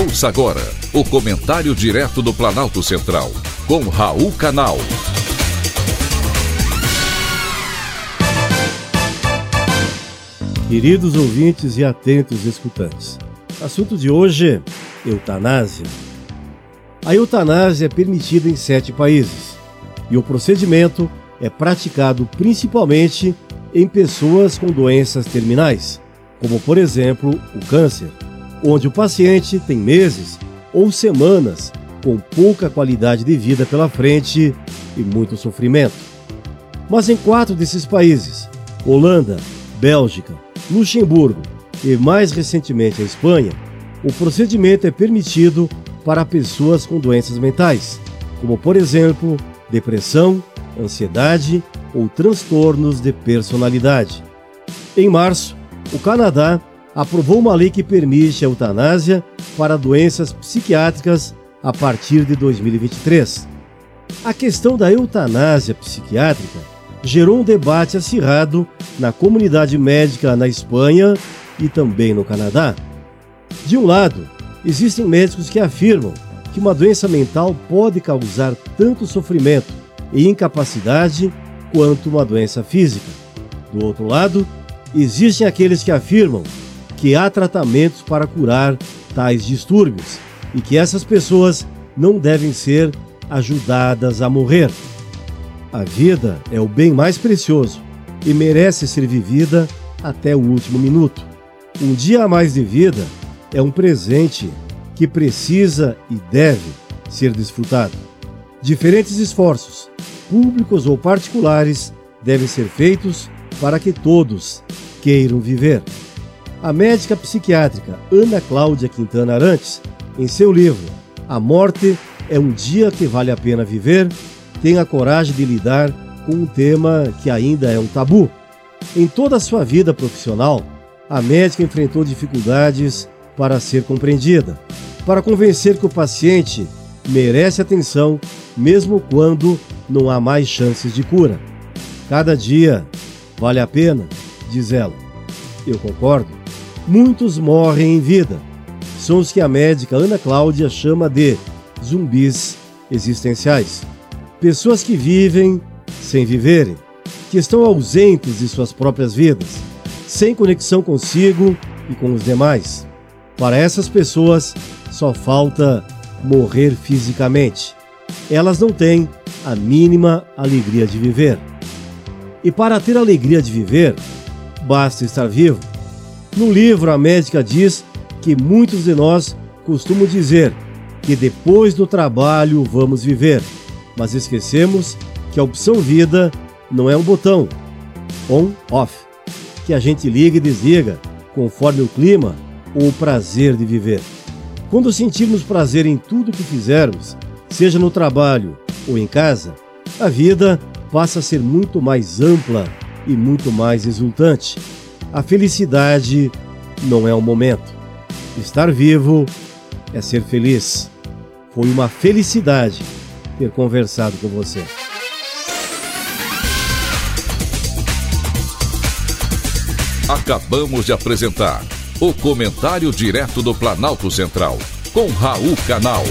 Ouça agora o comentário direto do Planalto Central, com Raul Canal. Queridos ouvintes e atentos escutantes, assunto de hoje: eutanásia. A eutanásia é permitida em sete países e o procedimento é praticado principalmente em pessoas com doenças terminais, como por exemplo o câncer, onde o paciente tem meses ou semanas com pouca qualidade de vida pela frente e muito sofrimento. Mas em quatro desses países Holanda, Bélgica, Luxemburgo e mais recentemente a Espanha o procedimento é permitido para pessoas com doenças mentais, como por exemplo depressão, ansiedade ou transtornos de personalidade. Em março, o Canadá aprovou uma lei que permite a eutanásia para doenças psiquiátricas a partir de 2023. A questão da eutanásia psiquiátrica gerou um debate acirrado na comunidade médica na Espanha e também no Canadá. De um lado, existem médicos que afirmam que uma doença mental pode causar tanto sofrimento e incapacidade quanto uma doença física. Do outro lado, existem aqueles que afirmam que há tratamentos para curar tais distúrbios e que essas pessoas não devem ser ajudadas a morrer. A vida é o bem mais precioso e merece ser vivida até o último minuto. Um dia a mais de vida é um presente que precisa e deve ser desfrutado. Diferentes esforços, públicos ou particulares, devem ser feitos para que todos queiram viver. A médica psiquiátrica Ana Cláudia Quintana Arantes, em seu livro A Morte é um Dia que Vale a Pena Viver, tem a coragem de lidar com um tema que ainda é um tabu. Em toda a sua vida profissional, a médica enfrentou dificuldades para ser compreendida, para convencer que o paciente merece atenção mesmo quando não há mais chances de cura. Cada dia vale a pena, diz ela. Eu concordo. Muitos morrem em vida. São os que a médica Ana Cláudia chama de zumbis existenciais. Pessoas que vivem sem viverem, que estão ausentes de suas próprias vidas, sem conexão consigo e com os demais. Para essas pessoas, só falta morrer fisicamente. Elas não têm a mínima alegria de viver. E para ter alegria de viver, basta estar vivo. No livro, a médica diz que muitos de nós costumam dizer que depois do trabalho vamos viver, mas esquecemos que a opção vida não é um botão on-off que a gente liga e desliga conforme o clima ou o prazer de viver. Quando sentirmos prazer em tudo que fizermos, seja no trabalho ou em casa, a vida passa a ser muito mais ampla e muito mais exultante. A felicidade não é o momento. Estar vivo é ser feliz. Foi uma felicidade ter conversado com você. Acabamos de apresentar o Comentário Direto do Planalto Central, com Raul Canal.